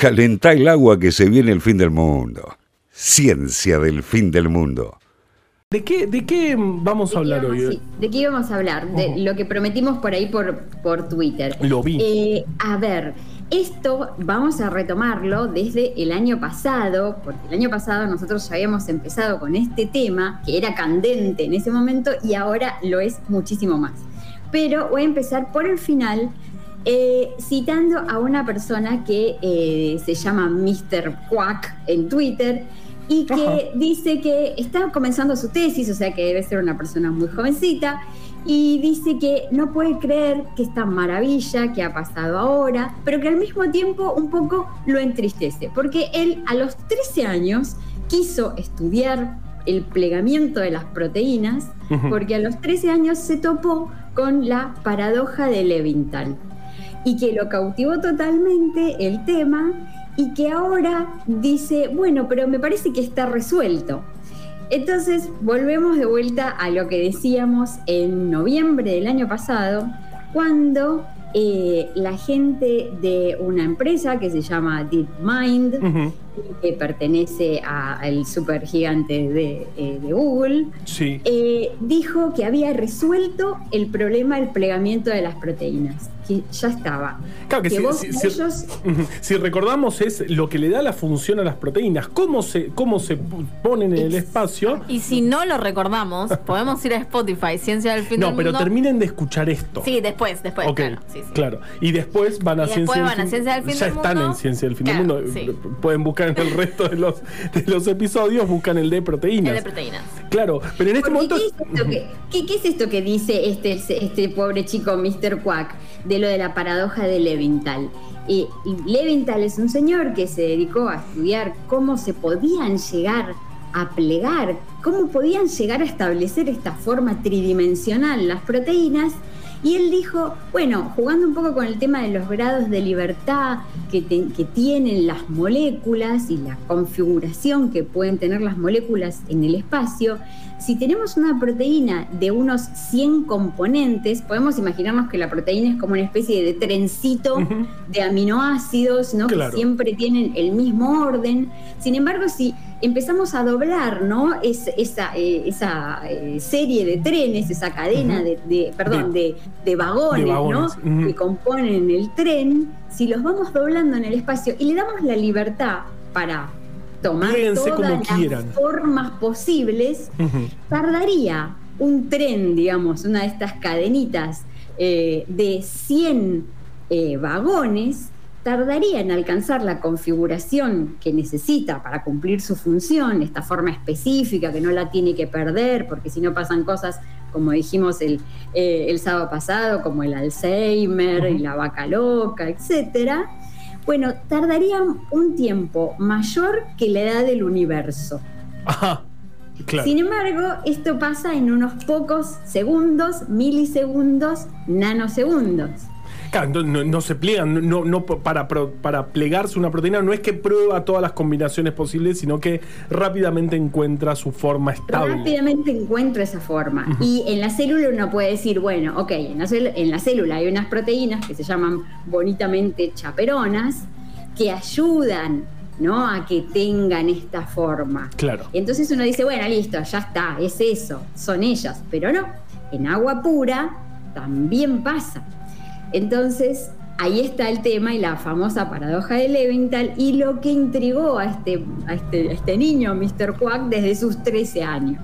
Calentá el agua que se viene el fin del mundo. Ciencia del fin del mundo. ¿De qué, de qué vamos a hablar hoy? ¿De qué íbamos a hablar? De lo que prometimos por ahí por, por Twitter. Lo vi. Eh, a ver, esto vamos a retomarlo desde el año pasado, porque el año pasado nosotros ya habíamos empezado con este tema, que era candente en ese momento y ahora lo es muchísimo más. Pero voy a empezar por el final, eh, citando a una persona que eh, se llama Mr. Quack en Twitter y que dice que está comenzando su tesis, o sea que debe ser una persona muy jovencita, y dice que no puede creer que esta maravilla que ha pasado ahora, pero que al mismo tiempo un poco lo entristece, porque él a los 13 años quiso estudiar el plegamiento de las proteínas, porque a los 13 años se topó con la paradoja de Levinthal y que lo cautivó totalmente el tema y que ahora dice, bueno, pero me parece que está resuelto. Entonces volvemos de vuelta a lo que decíamos en noviembre del año pasado, cuando eh, la gente de una empresa que se llama DeepMind, que pertenece al super gigante de, eh, Google, eh, dijo que había resuelto el problema del plegamiento de las proteínas ya estaba. Claro que, si, recordamos es lo que le da la función a las proteínas, cómo se, cómo se ponen en el espacio. Y si no lo recordamos, podemos ir a Spotify, Ciencia del Fin no, del Mundo. No, pero terminen de escuchar esto. Sí, después, después. Claro, Y después van a, ciencia, van a Ciencia del Fin ya del Mundo. Ya están en Ciencia del Fin del Mundo. Pueden buscar en el resto de los, de los episodios, buscan el de proteínas. El de proteínas. Claro, pero en este momento. ¿qué es, esto que, ¿qué, es esto que dice este, este pobre chico, Mr. Quack? De lo de la paradoja de Levinthal. Y, Levinthal es un señor que se dedicó a estudiar cómo se podían llegar a plegar, cómo podían llegar a establecer esta forma tridimensional las proteínas. Y él dijo, bueno, jugando un poco con el tema de los grados de libertad que, tienen las moléculas y la configuración que pueden tener las moléculas en el espacio, si tenemos una proteína de unos 100 componentes, podemos imaginarnos que la proteína es como una especie de trencito de aminoácidos, ¿no? Que siempre tienen el mismo orden. Sin embargo, si empezamos a doblar, ¿no? esa, eh, esa eh, serie de trenes, esa cadena de, perdón, de, vagones, ¿no? Que componen el tren, si los vamos doblando en el espacio y le damos la libertad para tomar todas las formas posibles, tardaría un tren, digamos, una de estas cadenitas eh, de 100 eh, vagones, tardaría en alcanzar la configuración que necesita para cumplir su función, esta forma específica que no la tiene que perder, porque si no pasan cosas, como dijimos el, eh, el sábado pasado, como el Alzheimer y la vaca loca, etcétera bueno, tardaría un tiempo mayor que la edad del universo. Ajá. Claro. Sin embargo, esto pasa en unos pocos segundos, milisegundos, nanosegundos. Claro, no, se pliegan, no, no para, para plegarse una proteína no es que prueba todas las combinaciones posibles, sino que rápidamente encuentra su forma estable. Rápidamente encuentra esa forma. Y en la célula uno puede decir, bueno, ok, en la, en la célula hay unas proteínas que se llaman bonitamente chaperonas, que ayudan ¿no? A que tengan esta forma. Claro. Entonces uno dice, bueno, listo, ya está, es eso, son ellas. Pero no, en agua pura también pasa. Entonces, ahí está el tema y la famosa paradoja de Leventhal y lo que intrigó a este, a este, este niño, Mr. Quack, desde sus 13 años.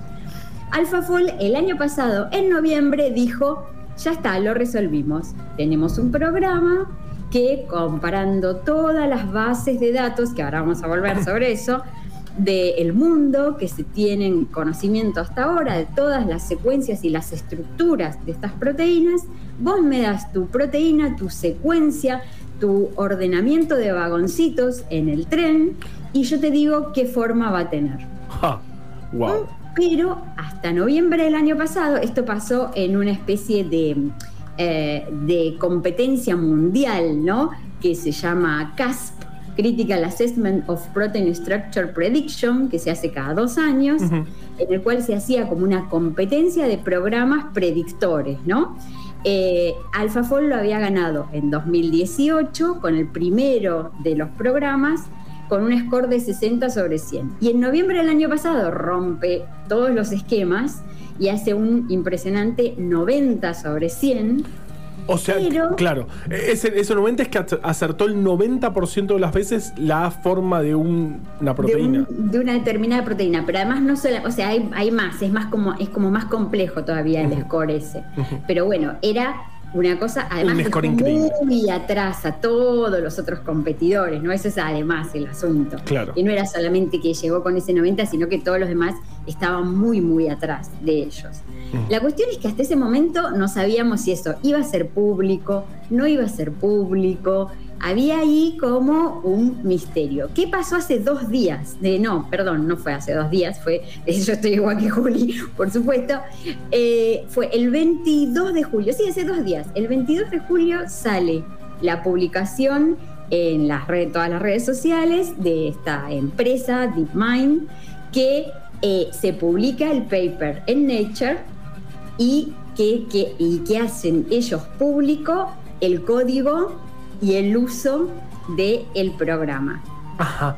AlphaFold el año pasado, en noviembre, dijo, ya está, lo resolvimos. Tenemos un programa que comparando todas las bases de datos, que ahora vamos a volver sobre eso, del mundo, que se tienen conocimiento hasta ahora de todas las secuencias y las estructuras de estas proteínas, vos me das tu proteína, tu secuencia, tu ordenamiento de vagoncitos en el tren y yo te digo qué forma va a tener. wow. Pero hasta noviembre del año pasado, esto pasó en una especie de, eh, de competencia mundial, ¿no? Que se llama CASP, Critical Assessment of Protein Structure Prediction, que se hace cada dos años, en el cual se hacía como una competencia de programas predictores, ¿no? Eh, AlphaFold lo había ganado en 2018 con el primero de los programas con un score de 60 sobre 100. Y en noviembre del año pasado rompe todos los esquemas y hace un impresionante 90 sobre 100 O sea, Pero- claro, ese, ese 90 es que acertó el 90% de las veces la forma de un- una de, proteína. un- de una determinada proteína, pero además no solo, o sea, hay, hay más, es más como es como más complejo todavía el score ese. Pero bueno, era una cosa además Un score increíble. muy atrás a todos los otros competidores, ¿no? Eso es además el asunto. Claro. Y no era solamente que llegó con ese 90, sino que todos los demás estaban muy, muy atrás de ellos. Mm. La cuestión es que hasta ese momento no sabíamos si eso iba a ser público, no iba a ser público. Había ahí como un misterio. ¿Qué pasó hace dos días? De, no, perdón, no fue hace dos días, fue, yo estoy igual que Juli, por supuesto. Eh, fue el 22 de julio, sí, hace dos días. El 22 de julio sale la publicación en las redes, todas las redes sociales de esta empresa, DeepMind, que eh, se publica el paper en Nature y que, que- y que hacen ellos público el código y el uso del programa. Ajá.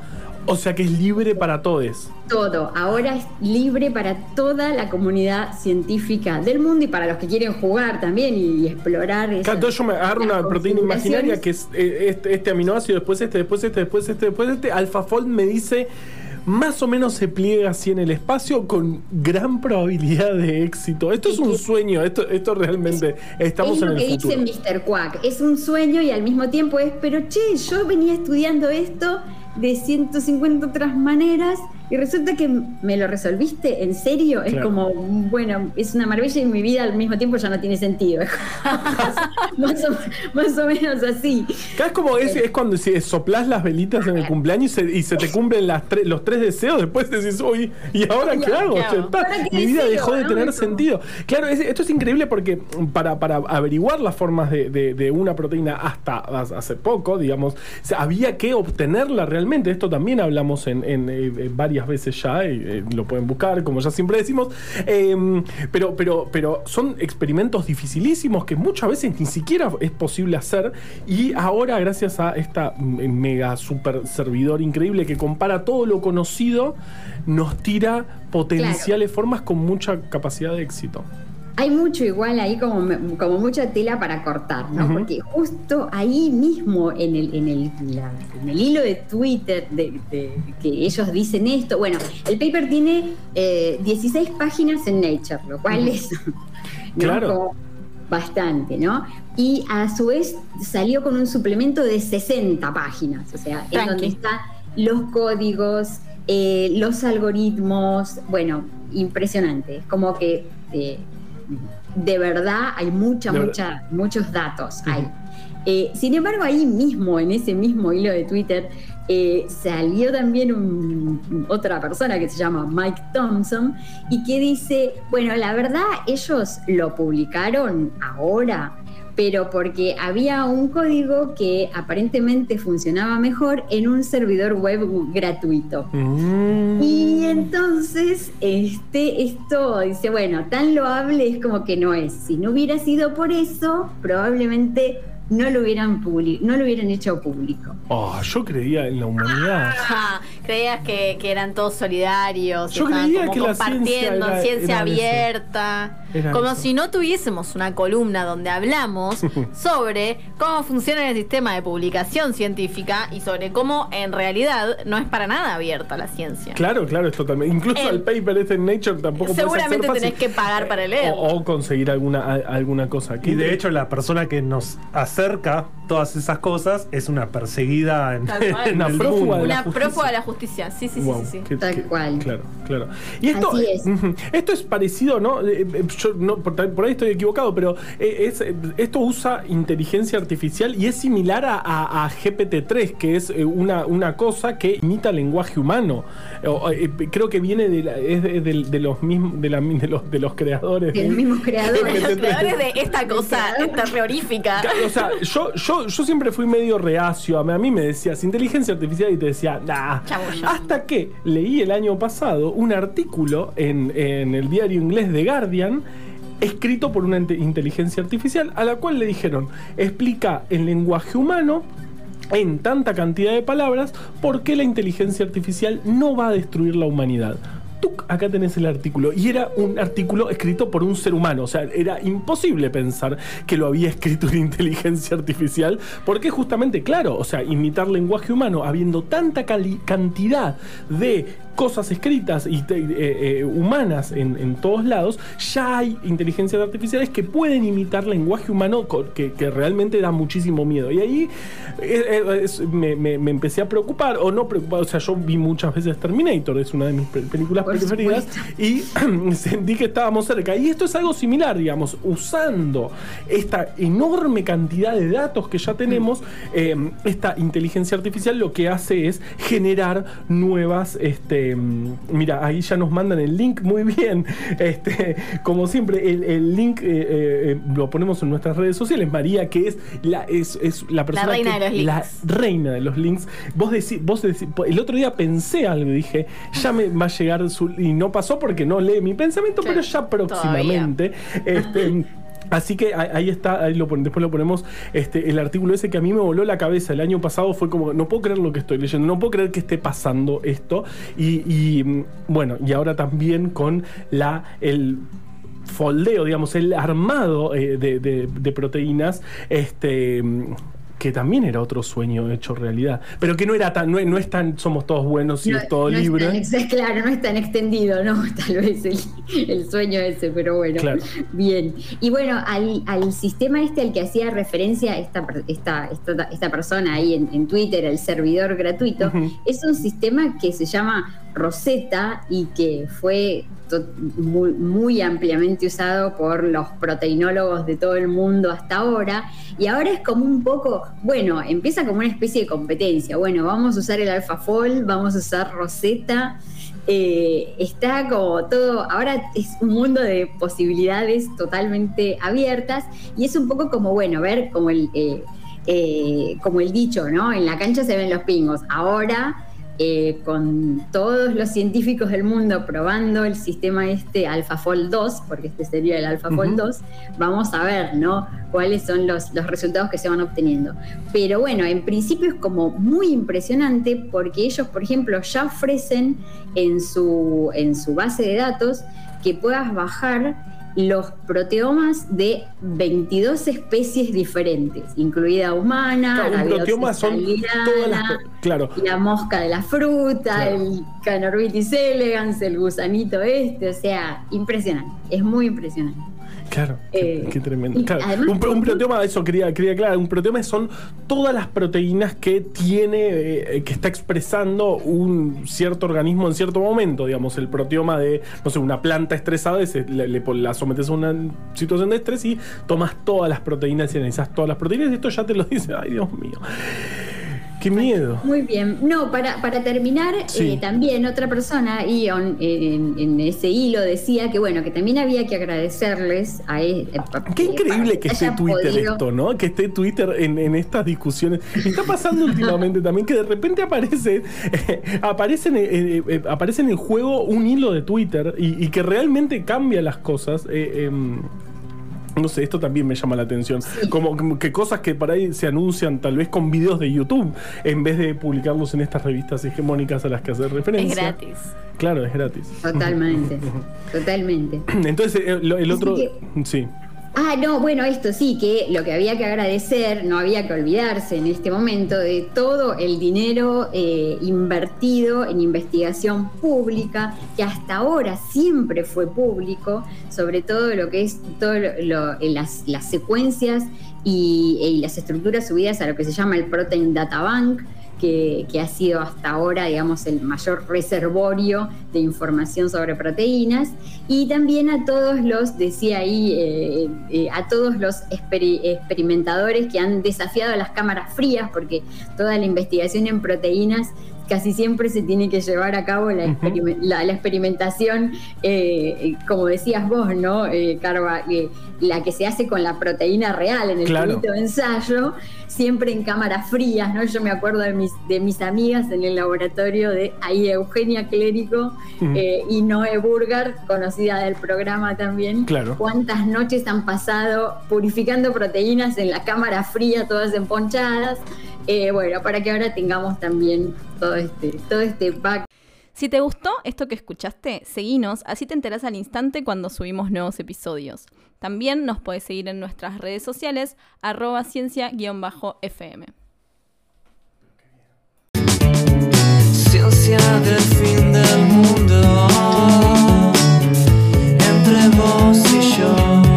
O sea que es libre para todos. Todo ahora es libre para toda la comunidad científica del mundo y para los que quieren jugar también y, explorar. esas- Claro, entonces yo me agarro una proteína imaginaria que es eh, este, este aminoácido, después este, después este, después este, después este. AlphaFold me dice más o menos se pliega así en el espacio con gran probabilidad de éxito. Esto es un sueño, esto, esto realmente estamos es en lo el que futuro. dice Mr. Quack. Es un sueño y al mismo tiempo es, pero che, yo venía estudiando esto de 150 otras maneras y resulta que me lo resolviste en serio. Es como, bueno, es una maravilla y mi vida al mismo tiempo ya no tiene sentido. más, o, más o menos así. Es como es, es cuando si soplás las velitas en el cumpleaños y se, y se te cumplen las tre- los tres deseos, después decís, uy, ¿y ahora qué hago? ¿qué Ya hago? está, ¿Ahora qué Mi vida deseo, dejó de no? tener sentido. Claro, es- esto es increíble porque para, para averiguar las formas de, de- de una proteína hasta hace poco, digamos, había que obtenerla realmente. Esto también hablamos en, en, eh, eh, varias veces ya, y, eh, lo pueden buscar, como ya siempre decimos. Eh, pero, pero, pero son experimentos dificilísimos que muchas veces ni siquiera es posible hacer. Y ahora, gracias a esta mm, mega super servidor increíble que compara todo lo conocido, nos tira potenciales formas con mucha capacidad de éxito. Hay mucho igual ahí como, como mucha tela para cortar, ¿no? Porque justo ahí mismo en el, en el, la- en el hilo de Twitter de, de que ellos dicen esto, bueno, el paper tiene eh, 16 páginas en Nature, lo cual es ¿no? Claro. Como bastante, ¿no? Y a su vez salió con un suplemento de 60 páginas, o sea, en donde están los códigos, eh, los algoritmos, bueno, impresionante. Es como que eh, de verdad hay mucha, De mucha, muchos datos. Hay. Eh, sin embargo, ahí mismo, en ese mismo hilo de Twitter, eh, salió también un- otra persona que se llama Mike Thompson y que dice, bueno, la verdad ellos lo publicaron ahora, pero porque había un código que aparentemente funcionaba mejor en un servidor web gratuito. Mm. Y entonces, este, esto dice, bueno, tan loable es como que no es. Si no hubiera sido por eso, probablemente no lo hubieran publi- no lo hubieran hecho público. Oh, yo creía en la humanidad. Ja, creías que, que eran todos solidarios, Yo creía como que la ciencia compartiendo era- ciencia era eso. Era como eso. si no tuviésemos una columna donde hablamos sobre cómo funciona el sistema de publicación científica y sobre cómo en realidad no es para nada abierta la ciencia. Claro, claro, es totalmente. Incluso El- el paper este en Nature tampoco Seguramente tenés que pagar para leer. O, o conseguir alguna, a- alguna cosa. Y de hecho, la persona que nos acerca todas esas cosas es una perseguida en, en Una el prófuga mundo. de la Una prófuga de la justicia. Sí, sí, Wow, sí, sí. qué- Tal qué- cual. Claro, claro. Y esto, Así es. Ujú. esto es parecido, ¿no? Yo no por, por ahí estoy equivocado, pero es, eh, esto usa inteligencia artificial y es similar a, a- a GPT-3, que es eh, una, una cosa que imita lenguaje humano. Eh, creo que viene de, la- es de, de- de los mismos de, la- de los, de los creadores. De los mismos creadores. Los creadores de esta cosa terrorífica. Claro, O sea, yo, yo, yo siempre fui medio reacio. A mí, me decías inteligencia artificial y te decía, nah. Hasta que leí el año pasado un artículo en, en el diario inglés The Guardian escrito por una inte- inteligencia artificial a la cual le dijeron, explica en lenguaje humano en tanta cantidad de palabras por qué la inteligencia artificial no va a destruir la humanidad. Tuc, acá tenés el artículo. Y era un artículo escrito por un ser humano. O sea, era imposible pensar que lo había escrito una inteligencia artificial. Porque justamente, claro, o sea, imitar lenguaje humano, habiendo tanta cantidad de cosas escritas y eh, eh, humanas en, todos lados, ya hay inteligencias artificiales que pueden imitar lenguaje humano que, realmente da muchísimo miedo. Y ahí eh, me, me- empecé a preocupar, o no preocupar, o sea, yo vi muchas veces Terminator, es una de mis pe- películas Y sentí que estábamos cerca. Y esto es algo similar, digamos, usando esta enorme cantidad de datos que ya tenemos, eh, esta inteligencia artificial lo que hace es generar nuevas, este, mira, ahí ya nos mandan el link muy bien, este, como siempre, el, el link eh, eh, lo ponemos en nuestras redes sociales, María, que es la, es, es la persona reina que- de los la links. reina de los links. Vos decís, vos decís, el otro día pensé algo y dije, ya me va a llegar su. Y no pasó porque no lee mi pensamiento, pero ya próximamente. Este. Así que ahí está, ahí lo después lo ponemos, este, el artículo ese que a mí me voló la cabeza el año pasado fue como, no puedo creer lo que estoy leyendo, no puedo creer que esté pasando esto. Y, y, mm, bueno, y ahora también con la, el foldeo, digamos, el armado eh, de, de- de proteínas, este mm, que también era otro sueño hecho realidad, pero que no era tan, no, no es tan, somos todos buenos y No- es todo no libre. tan ex- claro, no es tan extendido, ¿no? Tal vez el, el sueño ese, pero bueno. Claro. Bien. Y bueno, al, al sistema este al que hacía referencia esta, esta, esta, esta persona ahí en, en Twitter, el servidor gratuito, es un sistema que se llama Rosetta y que fue muy, muy ampliamente usado por los proteinólogos de todo el mundo hasta ahora. Y ahora es como un poco, bueno, empieza como una especie de competencia. Bueno, vamos a usar el AlphaFold, vamos a usar Rosetta. Eh, está como todo, ahora es un mundo de posibilidades totalmente abiertas y es un poco como, bueno, ver como el, eh, eh, como el dicho, ¿no? En la cancha se ven los pingos. Ahora eh, con todos los científicos del mundo probando el sistema este AlphaFold 2, porque este sería el AlphaFold Ujú. 2, vamos a ver, ¿no? Cuáles son los, los resultados que se van obteniendo. Pero bueno, en principio es como muy impresionante porque ellos, por ejemplo, ya ofrecen en su, en su base de datos que puedas bajar los proteomas de 22 especies diferentes, incluida humana, Claro, la son todas las. Claro. la mosca de la fruta, Claro. el Canorbitis elegans, el gusanito este, o sea, impresionante, es muy impresionante. Claro, qué, Eh, qué tremendo. y Claro, además un, un proteoma, eso quería, quería aclarar, un proteoma son todas las proteínas que tiene, eh, que está expresando un cierto organismo en cierto momento, digamos, el proteoma de, no sé, una planta estresada, le, la sometes a una situación de estrés y tomas todas las proteínas y analizas todas las proteínas y esto ya te lo dice, ay Dios mío, qué miedo. Muy bien. No, para, para terminar, Sí. eh, también otra persona, Ion, en, en ese hilo decía que bueno, que también había que agradecerles a e- eh, pa- Qué eh, increíble que esté Twitter podido- esto, ¿no? Que esté Twitter en, en estas discusiones. Está pasando últimamente también que de repente aparece, eh, aparece, en, eh, eh, aparece en el juego un hilo de Twitter y, y que realmente cambia las cosas. No sé, esto también me llama la atención. Como, como que cosas que por ahí se anuncian tal vez con videos de YouTube en vez de publicarlos en estas revistas hegemónicas a las que hace Es referencia. gratis. Claro, es gratis. Totalmente, totalmente. Entonces, el otro. que- Sí. Ah, no, bueno, esto sí, que lo que había que agradecer, no había que olvidarse en este momento de todo el dinero eh, invertido en investigación pública, que hasta ahora siempre fue público, sobre todo lo que es todo lo- las, secuencias y, y las estructuras subidas a lo que se llama el Protein Data Bank, que, ha sido hasta ahora, digamos, el mayor reservorio de información sobre proteínas, y también a todos los, decía ahí, eh, eh, a todos los experi- experimentadores que han desafiado las cámaras frías, porque toda la investigación en proteínas casi siempre se tiene que llevar a cabo la, la- la experimentación, eh, como decías vos, ¿no, eh, Carva? Eh, la que se hace con la proteína real en el Claro. de ensayo, siempre en cámaras frías, ¿no? Yo me acuerdo de mis, de mis amigas en el laboratorio de ahí Eugenia Clérico eh, y Noé Burgar, conocida del programa también. Claro. Cuántas noches han pasado purificando proteínas en la cámara fría, todas emponchadas. Eh, bueno, para que ahora tengamos también todo este, todo este back. Si te gustó esto que escuchaste, seguinos, así te enterás al instante cuando subimos nuevos episodios. También nos podés seguir en nuestras redes sociales, arroba ciencia-fm. Ciencia del fin del mundo, entre vos